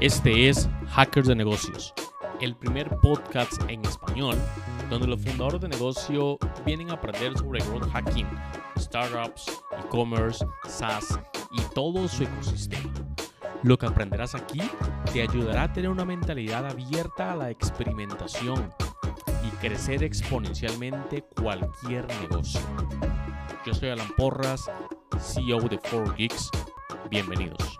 Este es Hackers de Negocios, el primer podcast en español donde los fundadores de negocio vienen a aprender sobre growth hacking, startups, e-commerce, SaaS y todo su ecosistema. Lo que aprenderás aquí te ayudará a tener una mentalidad abierta a la experimentación y crecer exponencialmente cualquier negocio. Yo soy Alan Porras, CEO de 4Geeks. Bienvenidos.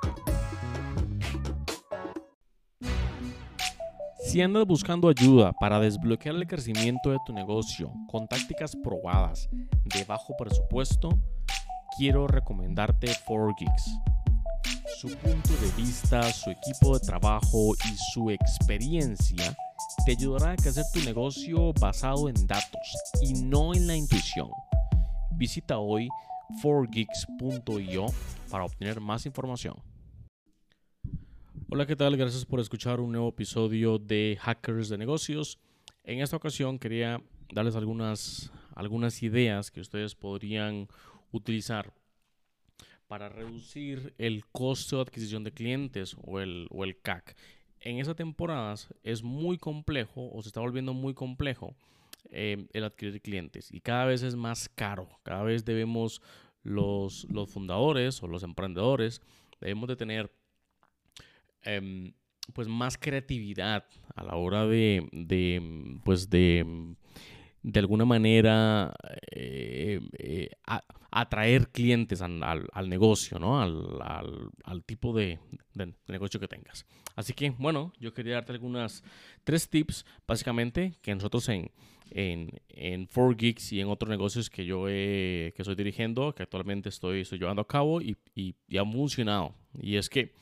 Si andas buscando ayuda para desbloquear el crecimiento de tu negocio con tácticas probadas de bajo presupuesto, quiero recomendarte 4Geeks. Su punto de vista, su equipo de trabajo y su experiencia te ayudará a crecer tu negocio basado en datos y no en la intuición. Visita hoy 4geeks.io para obtener más información. Hola, ¿qué tal? Gracias por escuchar un nuevo episodio de Hackers de Negocios. En esta ocasión quería darles algunas, algunas ideas que ustedes podrían utilizar para reducir el costo de adquisición de clientes o el, o el CAC. En esa temporada es muy complejo o se está volviendo muy complejo eh, el adquirir clientes y cada vez es más caro. Cada vez debemos los, los fundadores o los emprendedores debemos de tener Em, pues más creatividad a la hora de, de pues de, de alguna manera eh, eh, atraer clientes al, negocio, ¿no? Al, al, tipo de, negocio que tengas. Así que, bueno, yo quería darte algunas tres tips, básicamente, que nosotros en, en, en 4Geeks y en otros negocios que yo que estoy dirigiendo, que actualmente estoy, estoy llevando a cabo y, y, y han funcionado. Y es que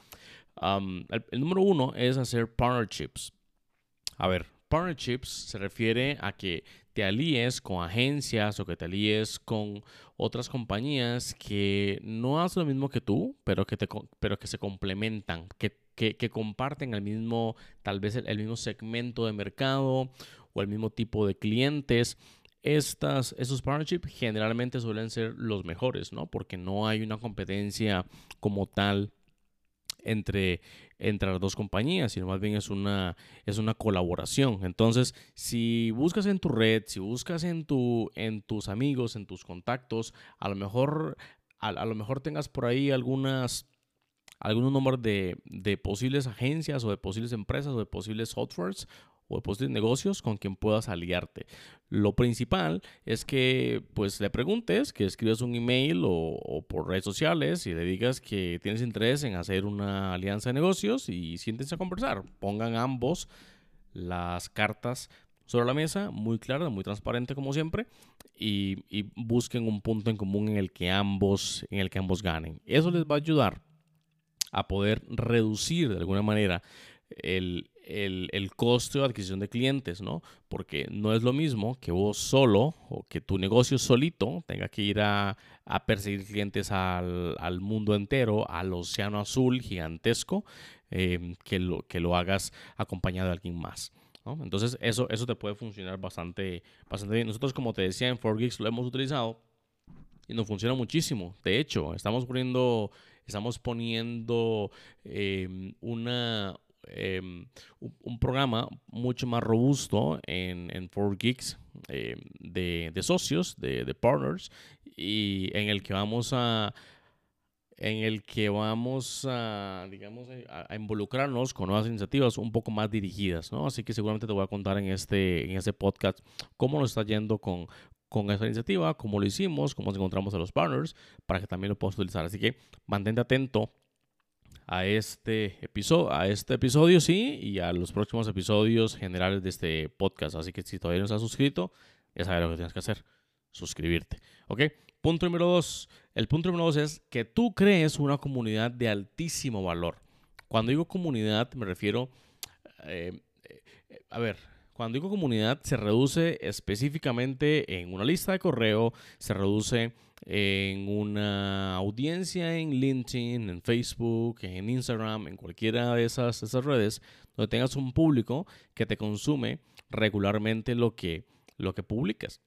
el, número uno es hacer partnerships. A ver, partnerships se refiere a que te alíes con agencias o que te alíes con otras compañías que no hacen lo mismo que tú, pero que, te, pero que se complementan, que, que, comparten el mismo, tal vez el, mismo segmento de mercado o el mismo tipo de clientes. Estas, esos partnerships generalmente suelen ser los mejores, ¿no? Porque no hay una competencia como tal entre, entre las dos compañías, sino más bien es una, es una colaboración. Entonces, si buscas en tu red, si buscas en, tu, en tus amigos, en tus contactos, a lo mejor, a, lo mejor tengas por ahí algunas algunos números de, de, posibles agencias o de posibles empresas o de posibles softwares o de negocios con quien puedas aliarte. Lo principal es que pues le preguntes, que escribas un email o, por redes sociales y le digas que tienes interés en hacer una alianza de negocios y siéntense a conversar. Pongan ambos las cartas sobre la mesa, muy clara, muy transparente como siempre, y, y, busquen un punto en común en el que ambos, en el que ambos ganen. Eso les va a ayudar a poder reducir de alguna manera el, el, costo de adquisición de clientes, ¿no? Porque no es lo mismo que vos solo o que tu negocio solito tenga que ir a, perseguir clientes al, mundo entero, al océano azul gigantesco, em, que, lo, que lo hagas acompañado de alguien más. Entonces eso, eso te puede funcionar bastante, bastante bien. Nosotros, como te decía, en 4Geeks lo hemos utilizado y nos funciona muchísimo. De hecho, estamos poniendo, estamos poniendo em, una, Em, un, programa mucho más robusto en, en 4Geeks em, de, socios, de, partners, y en el que vamos a en el que vamos a, digamos, a, involucrarnos con nuevas iniciativas un poco más dirigidas, ¿no? Así que seguramente te voy a contar en este, en este podcast cómo nos está yendo con, con esta iniciativa, cómo lo hicimos, cómo encontramos a los partners, para que también lo puedas utilizar. Así que mantente atento a este episodio, a este episodio sí, y a los próximos episodios generales de este podcast. Así que si todavía no estás suscrito, ya sabes lo que tienes que hacer, suscribirte. ¿Ok? Punto número dos. El punto número dos es que tú crees una comunidad de altísimo valor. Cuando digo comunidad me refiero, eh, eh, a ver, cuando digo comunidad se reduce específicamente en una lista de correo, se reduce en una audiencia en LinkedIn, en Facebook, en Instagram, en cualquiera de esas, redes, donde tengas un público que te consume regularmente lo que, lo que publicas.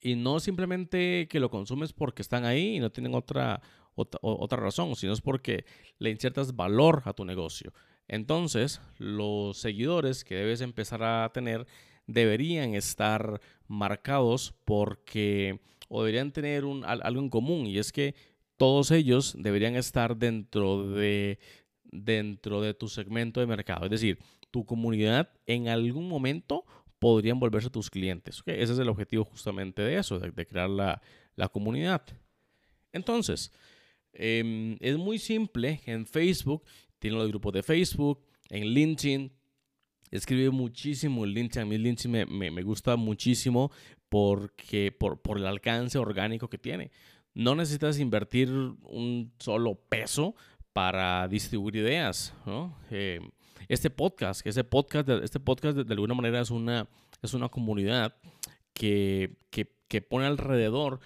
Y no simplemente que lo consumes porque están ahí y no tienen otra, otra, otra razón, sino es porque le insertas valor a tu negocio. Entonces los seguidores que debes empezar a tener deberían estar marcados porque o deberían tener algo en común y es que todos ellos deberían estar dentro de, dentro de tu segmento de mercado. Es decir, tu comunidad en algún momento podrían volverse tus clientes. Ese es el objetivo justamente de eso, de, crear la, comunidad. Entonces, em, es muy simple. En Facebook, tienen los grupos de Facebook, en LinkedIn. Escribe muchísimo en LinkedIn. A mí LinkedIn me, me, gusta muchísimo porque, por, por el alcance orgánico que tiene. No necesitas invertir un solo peso para distribuir ideas. Eh, este podcast, este podcast, este podcast de, alguna manera es una, es una comunidad que, que, pone alrededor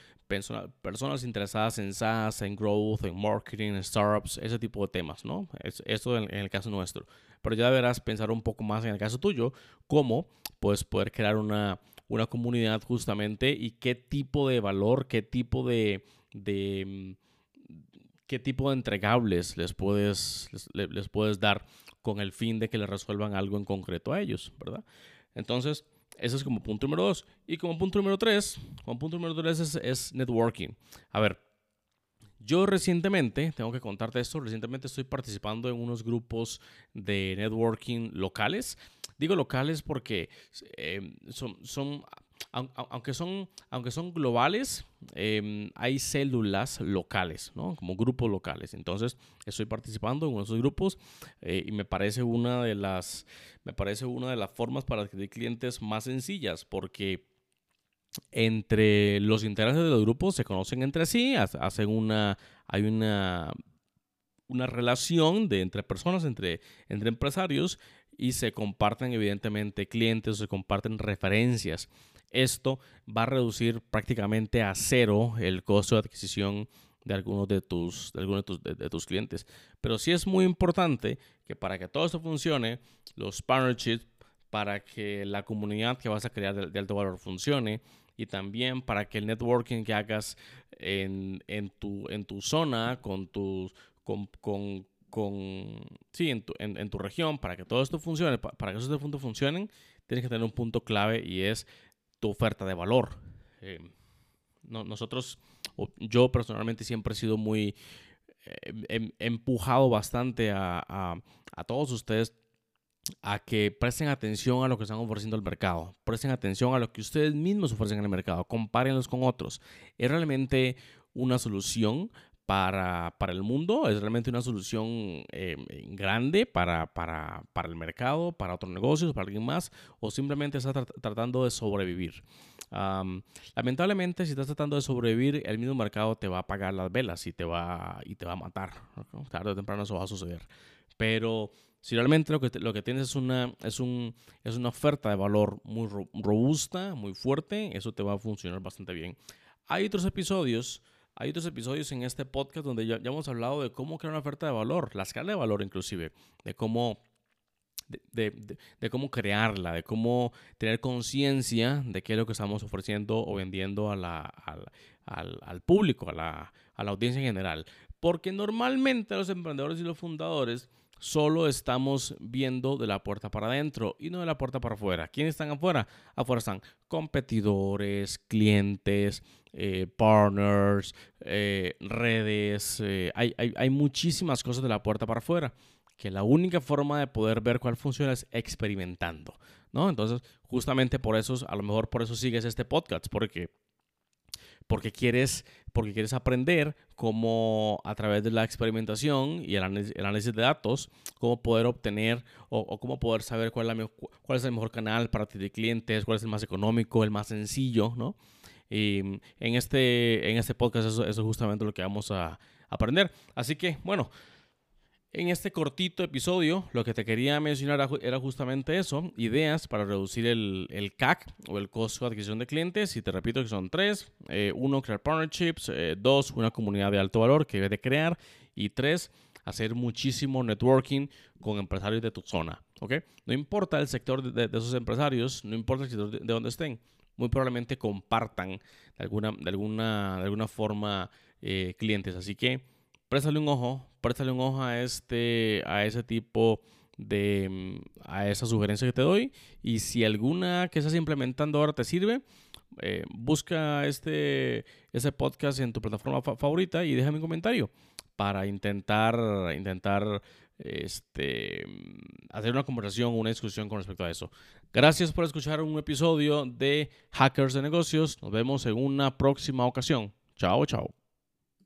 personas interesadas en SaaS, en growth, en marketing, en startups, ese tipo de temas, ¿no? Es, esto en, el caso nuestro. Pero ya deberás pensar un poco más en el caso tuyo, cómo puedes poder crear una, una comunidad justamente y qué tipo de valor, qué tipo de, de qué tipo de entregables les puedes, les, puedes dar con el fin de que les resuelvan algo en concreto a ellos, ¿verdad? Entonces, ese es como punto número dos. Y como punto número tres, como punto número tres es, es networking. A ver, yo recientemente, tengo que contarte esto, recientemente estoy participando en unos grupos de networking locales. Digo locales porque eh, son, son aunque son, aunque son globales, em, hay células locales, ¿no? Como grupos locales. Entonces, estoy participando en uno esos grupos eh, y me parece una de las, me parece una de las formas para adquirir clientes más sencillas, porque entre los intereses de los grupos se conocen entre sí, hacen una, hay una, una relación de entre personas, entre, entre empresarios y se comparten evidentemente clientes, se comparten referencias. Esto va a reducir prácticamente a cero el costo de adquisición de algunos de tus, de, algunos de tus, clientes. Pero sí es muy importante que para que todo esto funcione, los partnerships, para que la comunidad que vas a crear de, alto valor funcione y también para que el networking que hagas en, tu, en tu zona, con tus, con, con, con sí, en tu, en, tu región, para que todo esto funcione, para que esos puntos funcionen, tienes que tener un punto clave y es tu oferta de valor. Eh, nosotros, yo personalmente siempre he sido muy eh, em, empujado bastante a, todos ustedes a que presten atención a lo que están ofreciendo al mercado, presten atención a lo que ustedes mismos ofrecen en el mercado, compárenlos con otros. Es realmente una solución para, el mundo, es realmente una solución eh, grande para, para, el mercado, para otros negocios, para alguien más, o simplemente está tratando de sobrevivir. lamentablemente, si estás tratando de sobrevivir, el mismo mercado te va a pagar las velas y te va, y te va a matar. Tarde o temprano eso va a suceder. Pero si realmente lo que, lo que tienes es una, es, un, es una oferta de valor muy robusta, muy fuerte, eso te va a funcionar bastante bien. Hay otros episodios hay otros episodios en este podcast donde ya, hemos hablado de cómo crear una oferta de valor, la escala de valor inclusive, de cómo de, cómo crearla, de cómo tener conciencia de qué es lo que estamos ofreciendo o vendiendo a la, al, al, público, a la, a la audiencia en general. Porque normalmente los emprendedores y los fundadores solo estamos viendo de la puerta para adentro y no de la puerta para afuera. ¿Quiénes están afuera? Afuera están competidores, clientes, eh, partners, eh, redes. Eh, hay, hay, muchísimas cosas de la puerta para afuera que la única forma de poder ver cuál funciona es experimentando, ¿no? Entonces, justamente por eso, a lo mejor por eso sigues este podcast, porque porque quieres, porque quieres aprender cómo a través de la experimentación y el análisis, de datos, cómo poder obtener o, cómo poder saber cuál es, la cuál es el mejor canal para ti de clientes, cuál es el más económico, el más sencillo, ¿no? Y en este, en este podcast eso, eso es justamente lo que vamos a aprender. Así que, bueno, en este cortito episodio, lo que te quería mencionar era justamente eso, ideas para reducir el, CAC o el costo de adquisición de clientes. Y te repito que son tres. Eh, uno, crear partnerships. Eh, dos, una comunidad de alto valor que debe de crear. Y tres, hacer muchísimo networking con empresarios de tu zona. ¿ok? No importa el sector de, esos empresarios, no importa el sector de, de, donde estén. Muy probablemente compartan de alguna, alguna, alguna forma eh, clientes. Así que préstale un ojo, préstale un ojo a, este, a ese tipo de, mm, a esa sugerencia que te doy. Y si alguna que estás implementando ahora te sirve, eh, busca este, ese podcast en tu plataforma favorita y déjame un comentario para intentar, intentar este, hacer una conversación, una discusión con respecto a eso. Gracias por escuchar un episodio de Hackers de Negocios. Nos vemos en una próxima ocasión. Chao, chao.